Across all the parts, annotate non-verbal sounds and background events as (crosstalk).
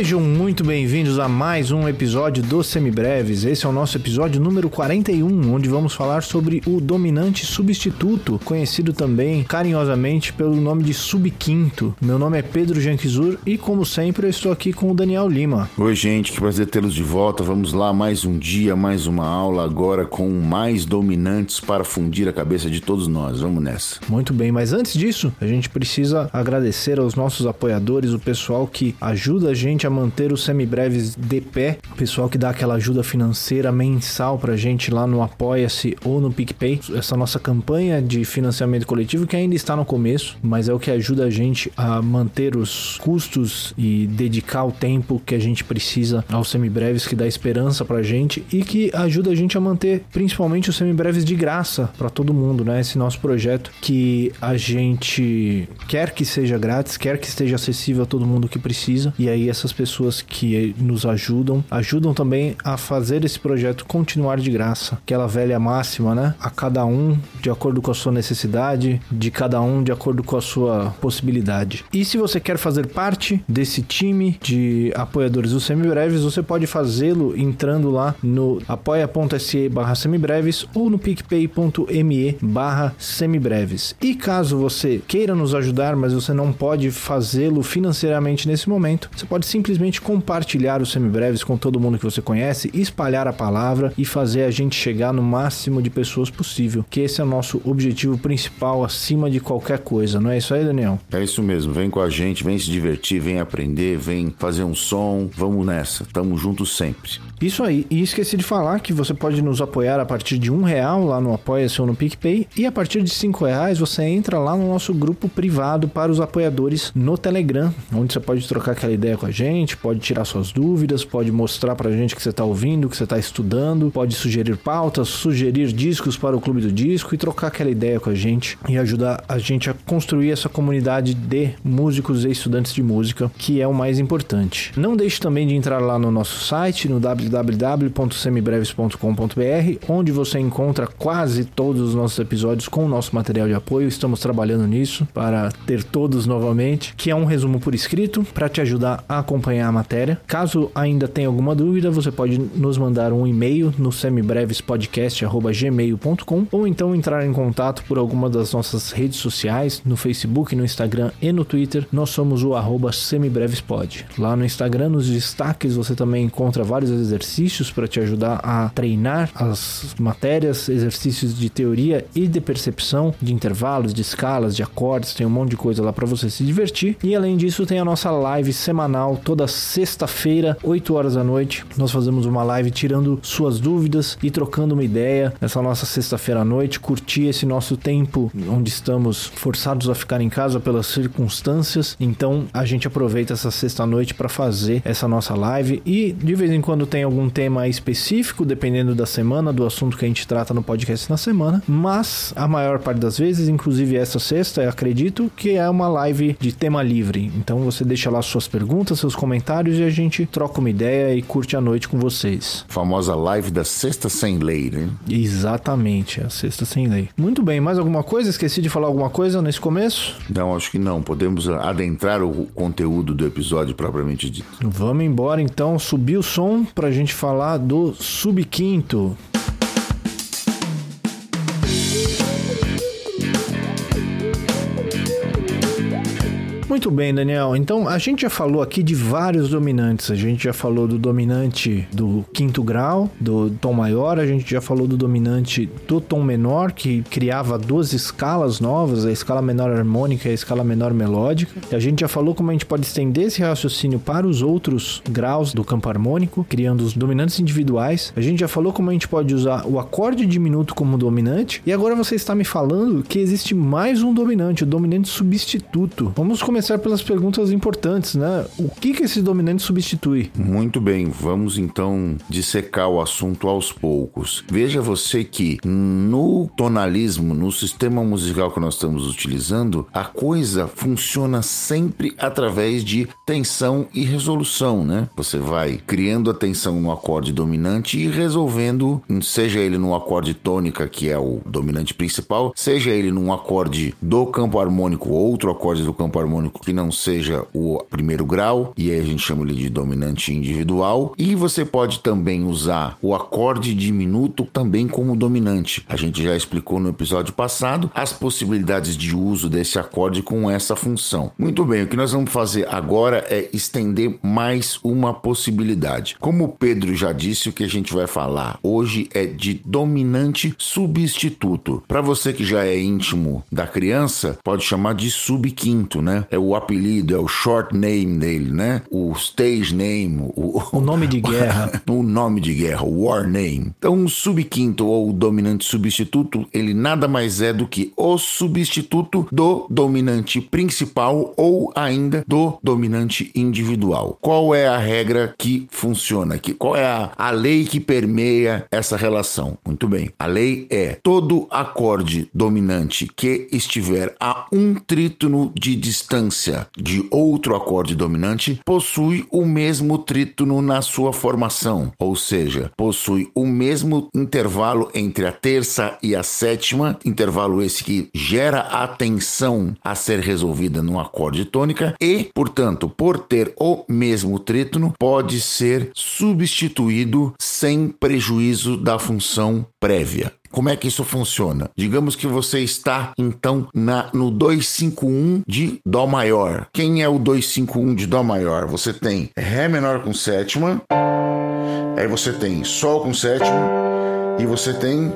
Sejam muito bem-vindos a mais um episódio do Semibreves. Esse é o nosso episódio número 41, onde vamos falar sobre o dominante substituto, conhecido também carinhosamente pelo nome de subquinto. Meu nome é Pedro Janquizur e, como sempre, eu estou aqui com o Daniel Lima. Oi, gente, que prazer tê-los de volta. Vamos lá, mais um dia, mais uma aula, agora com mais dominantes para fundir a cabeça de todos nós. Vamos nessa. Muito bem, mas antes disso, a gente precisa agradecer aos nossos apoiadores, o pessoal que ajuda a gente a manter os semibreves de pé, o pessoal que dá aquela ajuda financeira mensal pra gente lá no Apoia-se ou no PicPay. Essa nossa campanha de financiamento coletivo que ainda está no começo, mas é o que ajuda a gente a manter os custos e dedicar o tempo que a gente precisa aos semibreves, que dá esperança pra gente e que ajuda a gente a manter principalmente os semibreves de graça para todo mundo, né? Esse nosso projeto que a gente quer que seja grátis, quer que esteja acessível a todo mundo que precisa. E aí essas pessoas que nos ajudam, ajudam também a fazer esse projeto continuar de graça. Aquela velha máxima, né? A cada um de acordo com a sua necessidade, de cada um de acordo com a sua possibilidade. E se você quer fazer parte desse time de apoiadores do Semibreves, você pode fazê-lo entrando lá no apoia.se barra semibreves ou no picpay.me barra semibreves. E caso você queira nos ajudar, mas você não pode fazê-lo financeiramente nesse momento, você pode simplesmente compartilhar os semibreves com todo mundo que você conhece, espalhar a palavra e fazer a gente chegar no máximo de pessoas possível, que esse é o nosso objetivo principal acima de qualquer coisa, não é isso aí, Daniel? É isso mesmo, vem com a gente, vem se divertir, vem aprender, vem fazer um som, vamos nessa, tamo juntos sempre. Isso aí, e esqueci de falar que você pode nos apoiar a partir de um real lá no Apoia-se ou no PicPay, e a partir de cinco reais você entra lá no nosso grupo privado para os apoiadores no Telegram, onde você pode trocar aquela ideia com a gente, pode tirar suas dúvidas, pode mostrar pra gente que você tá ouvindo, que você tá estudando, pode sugerir pautas, sugerir discos para o Clube do Disco e trocar aquela ideia com a gente e ajudar a gente a construir essa comunidade de músicos e estudantes de música, que é o mais importante. Não deixe também de entrar lá no nosso site, no www.semibreves.com.br, onde você encontra quase todos os nossos episódios com o nosso material de apoio. Estamos trabalhando nisso para ter todos novamente, que é um resumo por escrito para te ajudar a acompanhar a matéria. Caso ainda tenha alguma dúvida, você pode nos mandar um e-mail no semibrevespodcast@gmail.com ou então entrar em contato por alguma das nossas redes sociais, no Facebook, no Instagram e no Twitter. Nós somos o semibrevespod. Lá no Instagram, nos destaques, você também encontra vários exercícios para te ajudar a treinar as matérias, exercícios de teoria e de percepção, de intervalos, de escalas, de acordes, tem um monte de coisa lá para você se divertir. E além disso, tem a nossa live semanal toda sexta-feira, 8 horas da noite. Nós fazemos uma live tirando suas dúvidas e trocando uma ideia nessa nossa sexta-feira à noite, curtir esse nosso tempo onde estamos forçados a ficar em casa pelas circunstâncias. Então, a gente aproveita essa sexta noite para fazer essa nossa live e de vez em quando tem algum tema específico, dependendo da semana, do assunto que a gente trata no podcast na semana, mas a maior parte das vezes, inclusive essa sexta, eu acredito que é uma live de tema livre. Então você deixa lá suas perguntas, seus comentários e a gente troca uma ideia e curte a noite com vocês. Famosa live da sexta sem lei, né? Exatamente, a sexta sem lei. Muito bem, mais alguma coisa? Esqueci de falar alguma coisa nesse começo? Não, acho que não. Podemos adentrar o conteúdo do episódio propriamente dito. Vamos embora então, subir o som pra gente falar do subquinto. Muito bem, Daniel. Então, a gente já falou aqui de vários dominantes. A gente já falou do dominante do quinto grau, do tom maior. A gente já falou do dominante do tom menor, que criava duas escalas novas, a escala menor harmônica e a escala menor melódica. E a gente já falou como a gente pode estender esse raciocínio para os outros graus do campo harmônico, criando os dominantes individuais. A gente já falou como a gente pode usar o acorde diminuto como dominante. E agora você está me falando que existe mais um dominante, o dominante substituto. Vamos começar pelas perguntas importantes, né? O que que esse dominante substitui? Muito bem, vamos então dissecar o assunto aos poucos. Veja você que no tonalismo, no sistema musical que nós estamos utilizando, a coisa funciona sempre através de tensão e resolução, né? Você vai criando a tensão no acorde dominante e resolvendo, seja ele no acorde tônica, que é o dominante principal, seja ele num acorde do campo harmônico, outro acorde do campo harmônico que não seja o primeiro grau, e aí a gente chama ele de dominante individual. E você pode também usar o acorde diminuto também como dominante. A gente já explicou no episódio passado as possibilidades de uso desse acorde com essa função. Muito bem, o que nós vamos fazer agora é estender mais uma possibilidade. Como o Pedro já disse, o que a gente vai falar hoje é de dominante substituto. Para você que já é íntimo da criança, pode chamar de subquinto, né? É o apelido, é o short name dele, né? O stage name, o, o nome de (laughs) guerra. (laughs) o nome de guerra, o war name. Então, o subquinto ou o dominante substituto, ele nada mais é do que o substituto do dominante principal ou ainda do dominante individual. Qual é a regra que funciona aqui? Qual é a, a lei que permeia essa relação? Muito bem. A lei é todo acorde dominante que estiver a um trítono de distância de outro acorde dominante possui o mesmo trítono na sua formação, ou seja, possui o mesmo intervalo entre a terça e a sétima, intervalo esse que gera a tensão a ser resolvida num acorde tônica e, portanto, por ter o mesmo trítono, pode ser substituído sem prejuízo da função prévia. Como é que isso funciona? Digamos que você está então na no 251 de dó maior. Quem é o 251 de dó maior? Você tem ré menor com sétima, aí você tem sol com sétima e você tem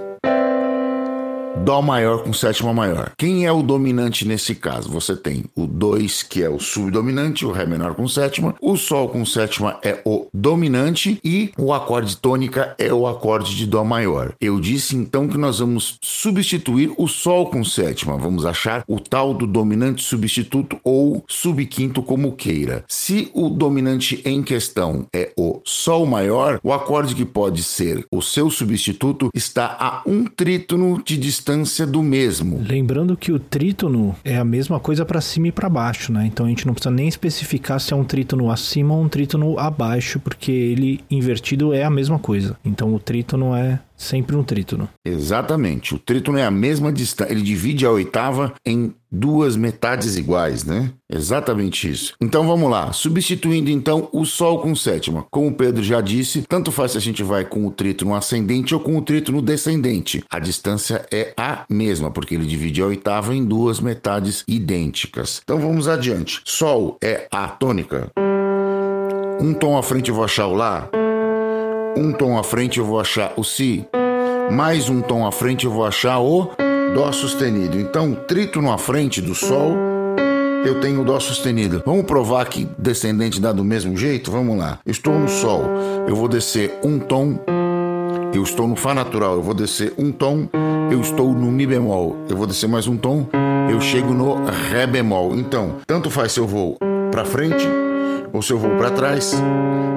Dó maior com sétima maior. Quem é o dominante nesse caso? Você tem o 2, que é o subdominante, o Ré menor com sétima, o Sol com sétima é o dominante e o acorde tônica é o acorde de Dó maior. Eu disse então que nós vamos substituir o Sol com sétima, vamos achar o tal do dominante substituto ou subquinto, como queira. Se o dominante em questão é o Sol maior, o acorde que pode ser o seu substituto está a um trítono de distância distância do mesmo. Lembrando que o trítono é a mesma coisa para cima e para baixo, né? Então a gente não precisa nem especificar se é um trítono acima ou um trítono abaixo, porque ele invertido é a mesma coisa. Então o trítono é sempre um trítono. Exatamente. O trítono é a mesma distância. Ele divide a oitava em duas metades iguais, né? Exatamente isso. Então vamos lá. Substituindo então o Sol com sétima. Como o Pedro já disse, tanto faz se a gente vai com o trítono ascendente ou com o trítono descendente. A distância é a mesma, porque ele divide a oitava em duas metades idênticas. Então vamos adiante. Sol é a tônica. Um tom à frente eu vou achar o Lá. Um tom à frente eu vou achar o Si. Mais um tom à frente eu vou achar o Dó sustenido. Então, trítono à frente do Sol, eu tenho o Dó sustenido. Vamos provar que descendente dá do mesmo jeito? Vamos lá. estou no Sol, eu vou descer um tom. Eu estou no Fá natural, eu vou descer um tom. Eu estou no Mi bemol, eu vou descer mais um tom. Eu chego no Ré bemol. Então, tanto faz se eu vou para frente ou se eu vou para trás,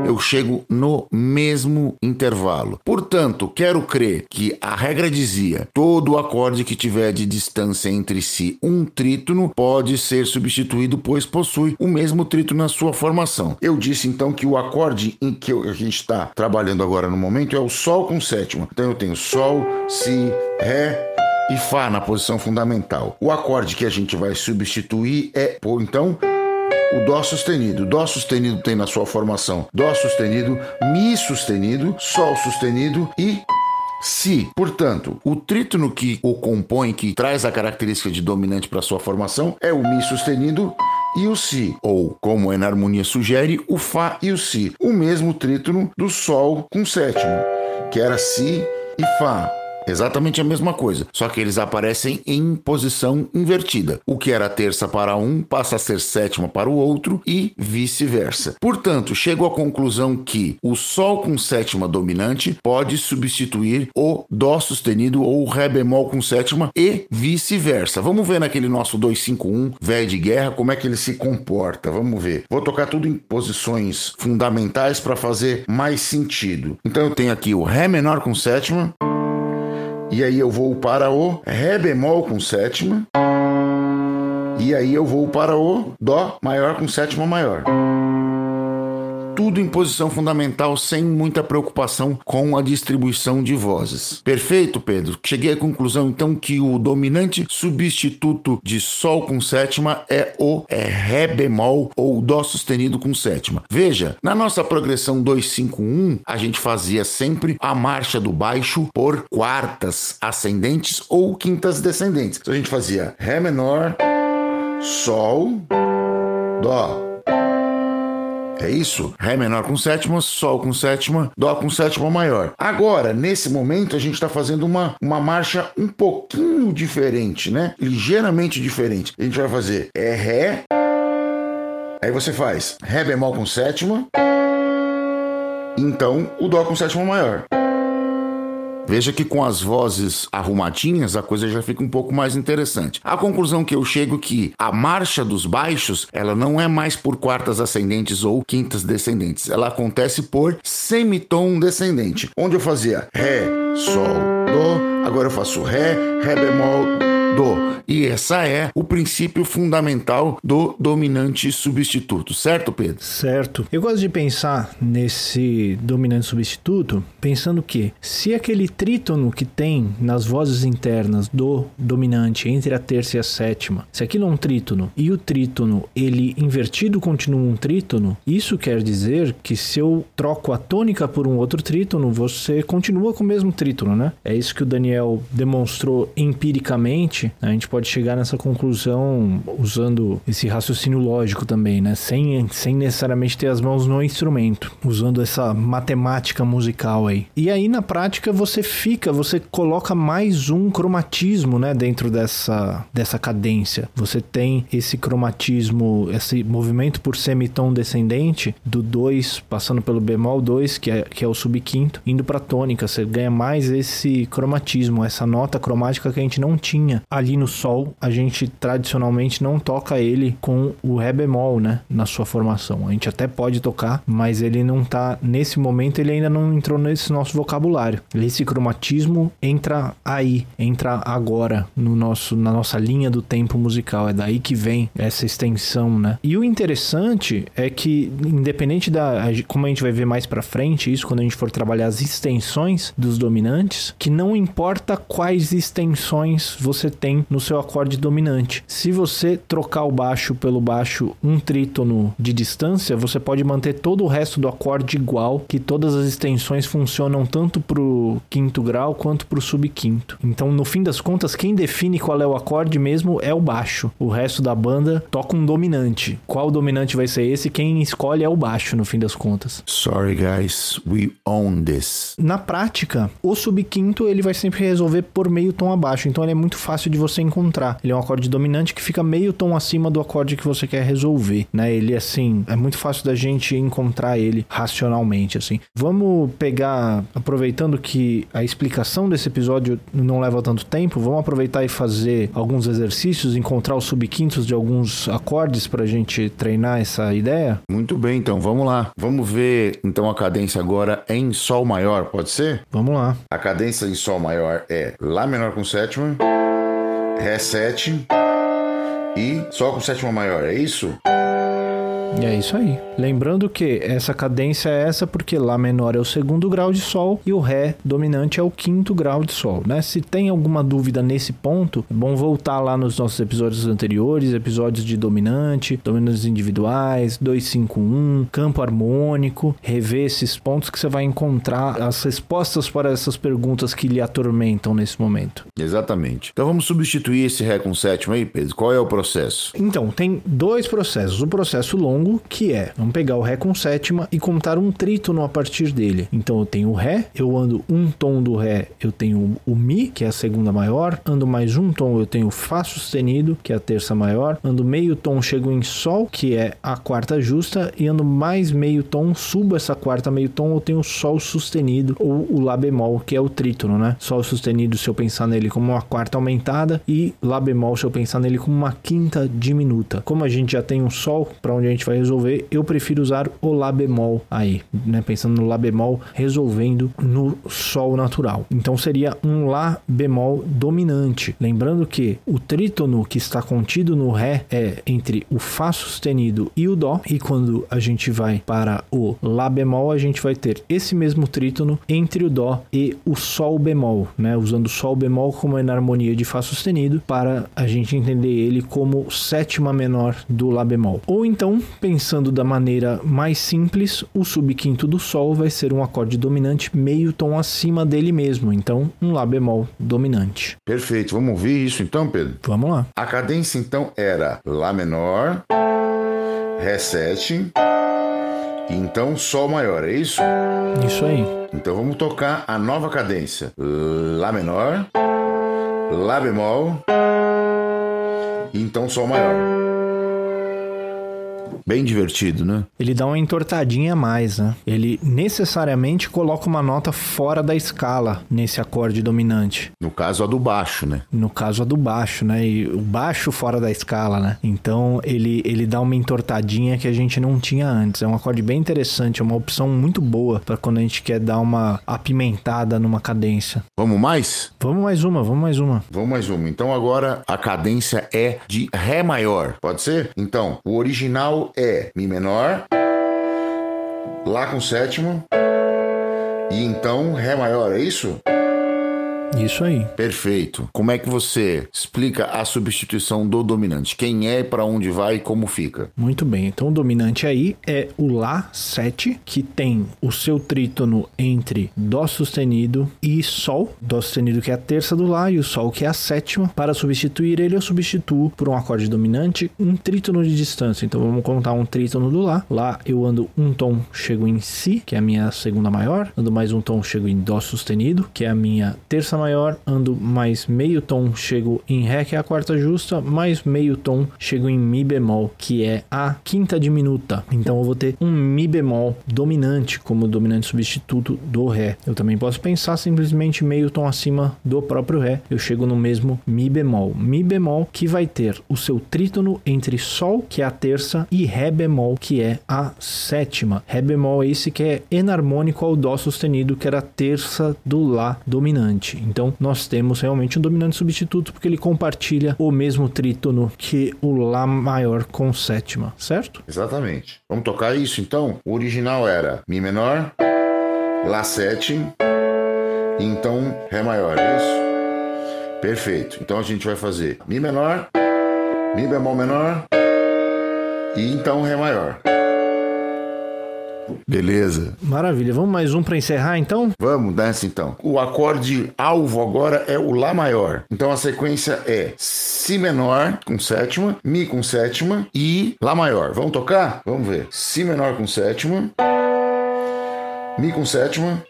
eu chego no mesmo intervalo. Portanto, quero crer que a regra dizia: todo acorde que tiver de distância entre si um trítono pode ser substituído, pois possui o mesmo trítono na sua formação. Eu disse então que o acorde em que a gente está trabalhando agora no momento é o Sol com sétima. Então eu tenho Sol, Si, Ré, e Fá na posição fundamental. O acorde que a gente vai substituir é, então, o Dó sustenido. Dó sustenido tem na sua formação Dó sustenido, Mi sustenido, Sol sustenido e Si. Portanto, o trítono que o compõe, que traz a característica de dominante para sua formação, é o Mi sustenido e o Si, ou, como a enarmonia sugere, o Fá e o Si, o mesmo trítono do Sol com sétimo, que era Si e Fá. Exatamente a mesma coisa, só que eles aparecem em posição invertida. O que era terça para um passa a ser sétima para o outro e vice-versa. Portanto, chego à conclusão que o Sol com sétima dominante pode substituir o Dó sustenido ou o Ré bemol com sétima e vice-versa. Vamos ver naquele nosso 251 velho de guerra como é que ele se comporta. Vamos ver. Vou tocar tudo em posições fundamentais para fazer mais sentido. Então eu tenho aqui o Ré menor com sétima. E aí eu vou para o Ré bemol com sétima. E aí eu vou para o Dó maior com sétima maior. Tudo em posição fundamental, sem muita preocupação com a distribuição de vozes. Perfeito, Pedro? Cheguei à conclusão então que o dominante substituto de Sol com sétima é o é Ré bemol ou Dó sustenido com sétima. Veja, na nossa progressão 251, a gente fazia sempre a marcha do baixo por quartas ascendentes ou quintas descendentes. Então a gente fazia Ré menor, Sol, Dó. É isso? Ré menor com sétima, Sol com sétima, Dó com sétima maior. Agora, nesse momento, a gente está fazendo uma, uma marcha um pouquinho diferente, né? Ligeiramente diferente. A gente vai fazer é Ré. Aí você faz Ré bemol com sétima. Então, o Dó com sétima maior. Veja que com as vozes arrumadinhas a coisa já fica um pouco mais interessante. A conclusão que eu chego é que a marcha dos baixos, ela não é mais por quartas ascendentes ou quintas descendentes, ela acontece por semitom descendente, onde eu fazia ré, sol, dó, agora eu faço ré, ré bemol, dó. E essa é o princípio fundamental do dominante substituto, certo, Pedro? Certo. Eu gosto de pensar nesse dominante substituto, pensando que se aquele trítono que tem nas vozes internas do dominante entre a terça e a sétima, se aquilo é um trítono e o trítono ele invertido continua um trítono, isso quer dizer que se eu troco a tônica por um outro trítono, você continua com o mesmo trítono, né? É isso que o Daniel demonstrou empiricamente. A gente pode pode chegar nessa conclusão usando esse raciocínio lógico também, né? Sem, sem necessariamente ter as mãos no instrumento, usando essa matemática musical aí. E aí na prática você fica, você coloca mais um cromatismo, né, dentro dessa, dessa cadência. Você tem esse cromatismo, esse movimento por semitom descendente do 2 passando pelo bemol 2, que é, que é o subquinto, indo para tônica. Você ganha mais esse cromatismo, essa nota cromática que a gente não tinha ali no sol a gente tradicionalmente não toca ele com o Ré bemol, né? Na sua formação. A gente até pode tocar, mas ele não tá. Nesse momento, ele ainda não entrou nesse nosso vocabulário. Esse cromatismo entra aí, entra agora no nosso, na nossa linha do tempo musical. É daí que vem essa extensão, né? E o interessante é que, independente da. Como a gente vai ver mais pra frente, isso quando a gente for trabalhar as extensões dos dominantes, que não importa quais extensões você tem no seu acorde dominante. Se você trocar o baixo pelo baixo um trítono de distância, você pode manter todo o resto do acorde igual, que todas as extensões funcionam tanto para o quinto grau quanto para o subquinto. Então, no fim das contas, quem define qual é o acorde mesmo é o baixo. O resto da banda toca um dominante. Qual dominante vai ser esse? Quem escolhe é o baixo, no fim das contas. Sorry, guys, we own this. Na prática, o subquinto ele vai sempre resolver por meio tom abaixo, então ele é muito fácil de você encontrar encontrar. Ele é um acorde dominante que fica meio tom acima do acorde que você quer resolver, né? Ele assim, é muito fácil da gente encontrar ele racionalmente assim. Vamos pegar, aproveitando que a explicação desse episódio não leva tanto tempo, vamos aproveitar e fazer alguns exercícios, encontrar os subquintos de alguns acordes para a gente treinar essa ideia? Muito bem, então vamos lá. Vamos ver então a cadência agora em Sol maior, pode ser? Vamos lá. A cadência em Sol maior é Lá menor com sétima. Ré 7 e Sol com sétima maior, é isso? E é isso aí. Lembrando que essa cadência é essa porque Lá menor é o segundo grau de Sol e o Ré dominante é o quinto grau de Sol, né? Se tem alguma dúvida nesse ponto, é bom voltar lá nos nossos episódios anteriores, episódios de dominante, dominantes individuais, 251, campo harmônico, rever esses pontos que você vai encontrar as respostas para essas perguntas que lhe atormentam nesse momento. Exatamente. Então vamos substituir esse Ré com sétima aí, Pedro. Qual é o processo? Então, tem dois processos. O processo longo longo, que é, vamos pegar o Ré com sétima e contar um trítono a partir dele. Então eu tenho o Ré, eu ando um tom do Ré, eu tenho o Mi, que é a segunda maior, ando mais um tom, eu tenho Fá sustenido, que é a terça maior, ando meio tom, chego em Sol, que é a quarta justa, e ando mais meio tom, subo essa quarta meio tom, eu tenho Sol sustenido, ou o Lá bemol, que é o trítono, né? Sol sustenido se eu pensar nele como uma quarta aumentada, e Lá bemol se eu pensar nele como uma quinta diminuta. Como a gente já tem um Sol, para onde a gente vai resolver, eu prefiro usar o Lá bemol aí, né? Pensando no Lá bemol resolvendo no Sol natural. Então seria um Lá bemol dominante. Lembrando que o trítono que está contido no Ré é entre o Fá sustenido e o Dó, e quando a gente vai para o Lá bemol, a gente vai ter esse mesmo trítono entre o Dó e o Sol bemol, né? Usando Sol bemol como enarmonia de Fá sustenido para a gente entender ele como sétima menor do Lá bemol. Ou então, pensando da maneira mais simples, o subquinto do Sol vai ser um acorde dominante meio tom acima dele mesmo, então um Lá bemol dominante. Perfeito, vamos ouvir isso então, Pedro? Vamos lá. A cadência então era Lá menor, Ré 7, e então Sol maior, é isso? Isso aí. Então vamos tocar a nova cadência: Lá menor, Lá bemol, e então Sol maior. Bem divertido, né? Ele dá uma entortadinha a mais, né? Ele necessariamente coloca uma nota fora da escala nesse acorde dominante. No caso, a do baixo, né? No caso, a do baixo, né? E o baixo fora da escala, né? Então, ele, ele dá uma entortadinha que a gente não tinha antes. É um acorde bem interessante, é uma opção muito boa para quando a gente quer dar uma apimentada numa cadência. Vamos mais? Vamos mais uma, vamos mais uma. Vamos mais uma. Então, agora a cadência é de Ré maior, pode ser? Então, o original é Mi menor, Lá com sétima, e então Ré maior, é isso? Isso aí. Perfeito. Como é que você explica a substituição do dominante? Quem é, para onde vai e como fica? Muito bem. Então, o dominante aí é o Lá 7, que tem o seu trítono entre Dó sustenido e Sol. Dó sustenido que é a terça do Lá e o Sol que é a sétima. Para substituir ele, eu substituo por um acorde dominante um trítono de distância. Então, vamos contar um trítono do Lá. Lá eu ando um tom, chego em Si, que é a minha segunda maior. Ando mais um tom, chego em Dó sustenido, que é a minha terça maior, ando mais meio tom, chego em Ré, que é a quarta justa, mais meio tom, chego em Mi bemol, que é a quinta diminuta. Então eu vou ter um Mi bemol dominante como dominante substituto do Ré. Eu também posso pensar simplesmente meio tom acima do próprio Ré, eu chego no mesmo Mi bemol. Mi bemol que vai ter o seu trítono entre Sol, que é a terça, e Ré bemol, que é a sétima. Ré bemol é esse que é enarmônico ao Dó sustenido, que era a terça do Lá dominante. Então nós temos realmente um dominante substituto porque ele compartilha o mesmo trítono que o Lá maior com sétima, certo? Exatamente. Vamos tocar isso então? O original era Mi menor, Lá 7, e então Ré maior, é isso? Perfeito. Então a gente vai fazer Mi menor, Mi bemol menor e então Ré maior. Beleza. Maravilha. Vamos mais um para encerrar então? Vamos nessa então. O acorde alvo agora é o Lá maior. Então a sequência é Si menor com sétima, Mi com sétima e Lá maior. Vamos tocar? Vamos ver. Si menor com sétima, Mi com sétima,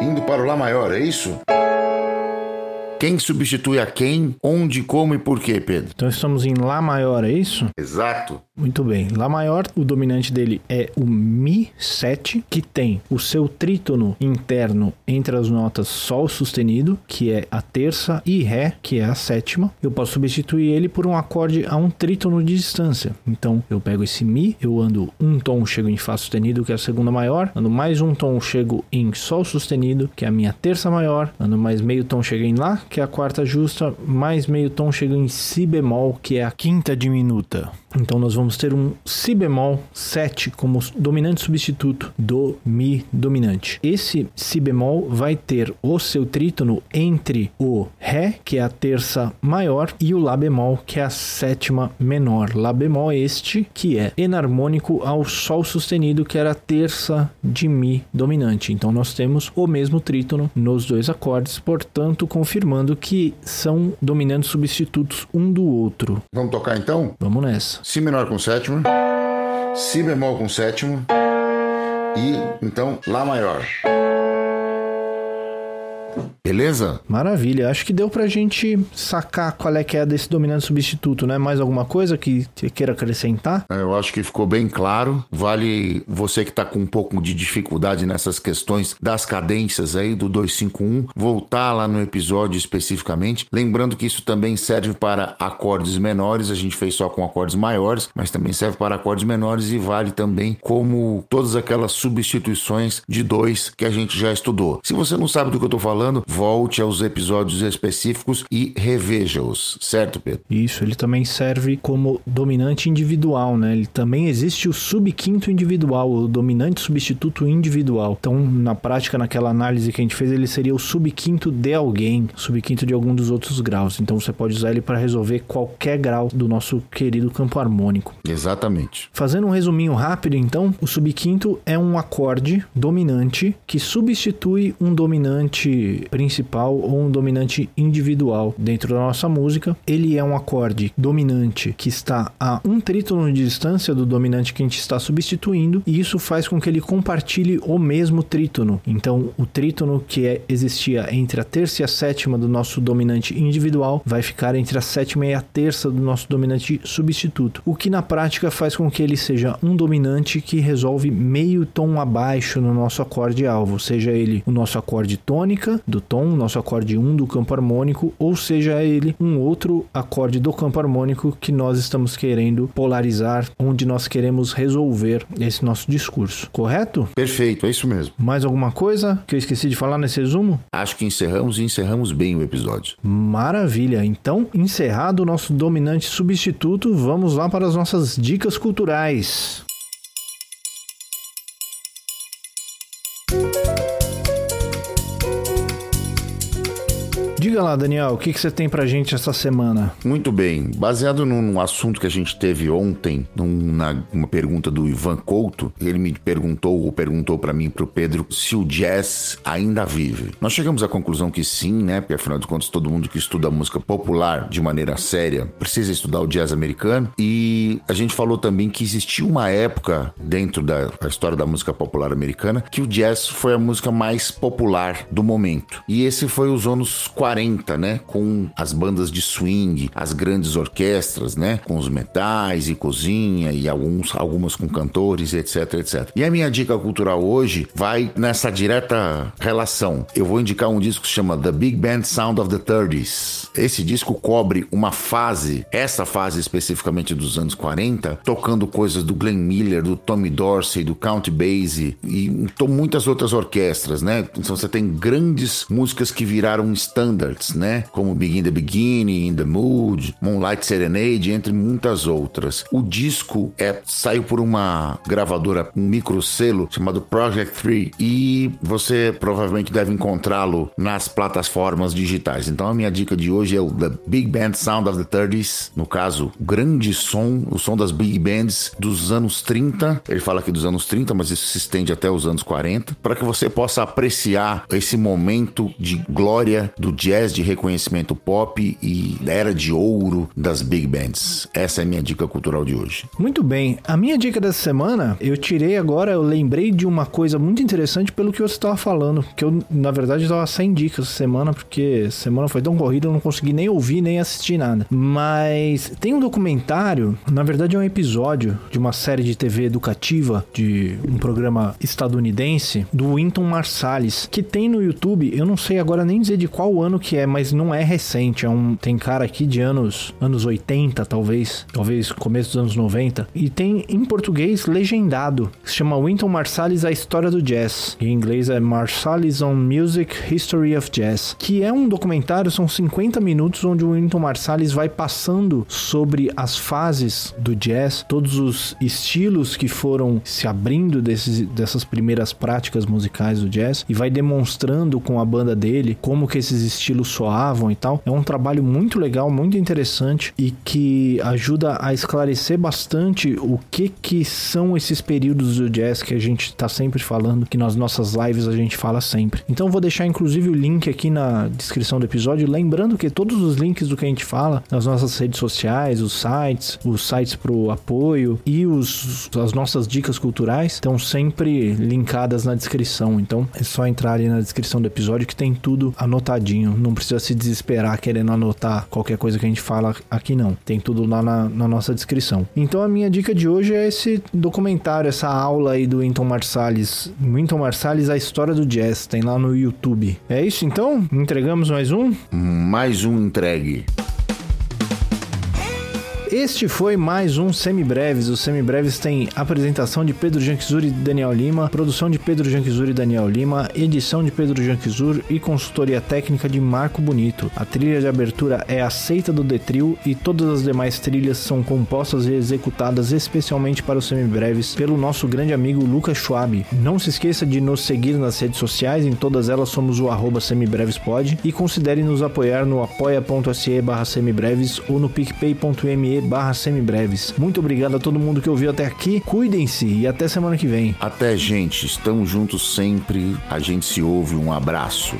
indo para o Lá maior, é isso? Quem substitui a quem, onde, como e por quê, Pedro? Então estamos em Lá maior, é isso? Exato. Muito bem. Lá maior, o dominante dele é o Mi 7, que tem o seu trítono interno entre as notas Sol sustenido, que é a terça, e Ré, que é a sétima. Eu posso substituir ele por um acorde a um trítono de distância. Então eu pego esse Mi, eu ando um tom, chego em Fá sustenido, que é a segunda maior, ando mais um tom, chego em Sol sustenido, que é a minha terça maior, ando mais meio tom, chego em Lá, que é a quarta justa, mais meio tom, chego em Si bemol, que é a quinta diminuta. Então nós vamos ter um Si bemol 7 como dominante substituto do Mi dominante. Esse Si bemol vai ter o seu trítono entre o Ré, que é a terça maior, e o Lá bemol, que é a sétima menor. Lá bemol este que é enarmônico ao Sol sustenido, que era a terça de Mi dominante. Então nós temos o mesmo trítono nos dois acordes, portanto confirmando que são dominantes substitutos um do outro. Vamos tocar então? Vamos nessa. Si menor com sétima, Si bemol com sétima e então Lá maior. Beleza? Maravilha. Acho que deu pra gente sacar qual é que é desse dominante substituto, né? Mais alguma coisa que você queira acrescentar? É, eu acho que ficou bem claro. Vale você que tá com um pouco de dificuldade nessas questões das cadências aí do 251, voltar lá no episódio especificamente. Lembrando que isso também serve para acordes menores, a gente fez só com acordes maiores, mas também serve para acordes menores e vale também como todas aquelas substituições de dois que a gente já estudou. Se você não sabe do que eu tô falando, volte aos episódios específicos e reveja-os, certo, Pedro? Isso, ele também serve como dominante individual, né? Ele também existe o subquinto individual, o dominante substituto individual. Então, na prática, naquela análise que a gente fez, ele seria o subquinto de alguém, subquinto de algum dos outros graus. Então, você pode usar ele para resolver qualquer grau do nosso querido campo harmônico. Exatamente. Fazendo um resuminho rápido, então, o subquinto é um acorde dominante que substitui um dominante principal ou um dominante individual dentro da nossa música. Ele é um acorde dominante que está a um trítono de distância do dominante que a gente está substituindo, e isso faz com que ele compartilhe o mesmo trítono. Então, o trítono que é, existia entre a terça e a sétima do nosso dominante individual vai ficar entre a sétima e a terça do nosso dominante substituto, o que na prática faz com que ele seja um dominante que resolve meio tom abaixo no nosso acorde alvo, seja ele o nosso acorde tônica do tom, nosso acorde 1 do campo harmônico, ou seja ele um outro acorde do campo harmônico que nós estamos querendo polarizar, onde nós queremos resolver esse nosso discurso, correto? Perfeito, é isso mesmo. Mais alguma coisa que eu esqueci de falar nesse resumo? Acho que encerramos e encerramos bem o episódio. Maravilha! Então, encerrado o nosso dominante substituto, vamos lá para as nossas dicas culturais. Diga lá, Daniel, o que, que você tem pra gente essa semana? Muito bem. Baseado num, assunto que a gente teve ontem, num, na uma pergunta do Ivan Couto, ele me perguntou ou perguntou para mim, pro Pedro, se o jazz ainda vive. Nós chegamos à conclusão que sim, né? Porque afinal de contas, todo mundo que estuda música popular de maneira séria precisa estudar o jazz americano. E a gente falou também que existia uma época dentro da história da música popular americana que o jazz foi a música mais popular do momento. E esse foi os anos 40 40, né? Com as bandas de swing, as grandes orquestras, né? Com os metais e cozinha e alguns, algumas com cantores, etc, etc. E a minha dica cultural hoje vai nessa direta relação. Eu vou indicar um disco que se chama The Big Band Sound of the 30s. Esse disco cobre uma fase, essa fase especificamente dos anos 40, tocando coisas do Glenn Miller, do Tommy Dorsey, do Count Basie e muitas outras orquestras, né? Então você tem grandes músicas que viraram standard né? Como Begin the Beginning, In the Mood, Moonlight Serenade, entre muitas outras. O disco é saiu por uma gravadora, um micro selo chamado Project 3 e você provavelmente deve encontrá-lo nas plataformas digitais. Então a minha dica de hoje é o The Big Band Sound of the 30s, no caso, o grande som, o som das big bands dos anos 30. Ele fala aqui dos anos 30, mas isso se estende até os anos 40, para que você possa apreciar esse momento de glória do jazz jazz de reconhecimento pop e era de ouro das big bands. Essa é a minha dica cultural de hoje. Muito bem. A minha dica dessa semana, eu tirei agora, eu lembrei de uma coisa muito interessante pelo que você estava falando, que eu, na verdade, estava sem dicas essa semana, porque semana foi tão corrida, eu não consegui nem ouvir, nem assistir nada. Mas tem um documentário, na verdade é um episódio de uma série de TV educativa, de um programa estadunidense, do Winton Marsalis, que tem no YouTube, eu não sei agora nem dizer de qual ano que é, mas não é recente. É um, tem cara aqui de anos, anos 80, talvez. Talvez começo dos anos 90. E tem em português legendado. Se chama Winton Marsalis, A História do Jazz. Em inglês é Marsalis on Music History of Jazz. Que é um documentário, são 50 minutos, onde o Winton Marsalis vai passando sobre as fases do jazz, todos os estilos que foram se abrindo desses, dessas primeiras práticas musicais do jazz. E vai demonstrando com a banda dele como que esses estilos soavam e tal. É um trabalho muito legal, muito interessante e que ajuda a esclarecer bastante o que que são esses períodos do jazz que a gente tá sempre falando, que nas nossas lives a gente fala sempre. Então vou deixar inclusive o link aqui na descrição do episódio, lembrando que todos os links do que a gente fala nas nossas redes sociais, os sites, os sites pro apoio e os, as nossas dicas culturais estão sempre linkadas na descrição. Então é só entrar ali na descrição do episódio que tem tudo anotadinho. Não precisa se desesperar querendo anotar qualquer coisa que a gente fala aqui, não. Tem tudo lá na, na nossa descrição. Então a minha dica de hoje é esse documentário, essa aula aí do Winton Marsalis. Winton Marsalis, a história do jazz. Tem lá no YouTube. É isso então? Entregamos mais um? Mais um entregue. Este foi mais um Semibreves. Os Semibreves tem apresentação de Pedro Janquizur e Daniel Lima, produção de Pedro Janquizur e Daniel Lima, edição de Pedro Janquizur e consultoria técnica de Marco Bonito. A trilha de abertura é aceita do Detril e todas as demais trilhas são compostas e executadas especialmente para os Semibreves pelo nosso grande amigo Lucas Schwab. Não se esqueça de nos seguir nas redes sociais, em todas elas somos o arroba semibrevespod e considere nos apoiar no apoia.se barra semibreves ou no picpay.me barra semibreves. Muito obrigado a todo mundo que ouviu até aqui. Cuidem-se e até semana que vem. Até, gente. Estamos juntos sempre. A gente se ouve. Um abraço.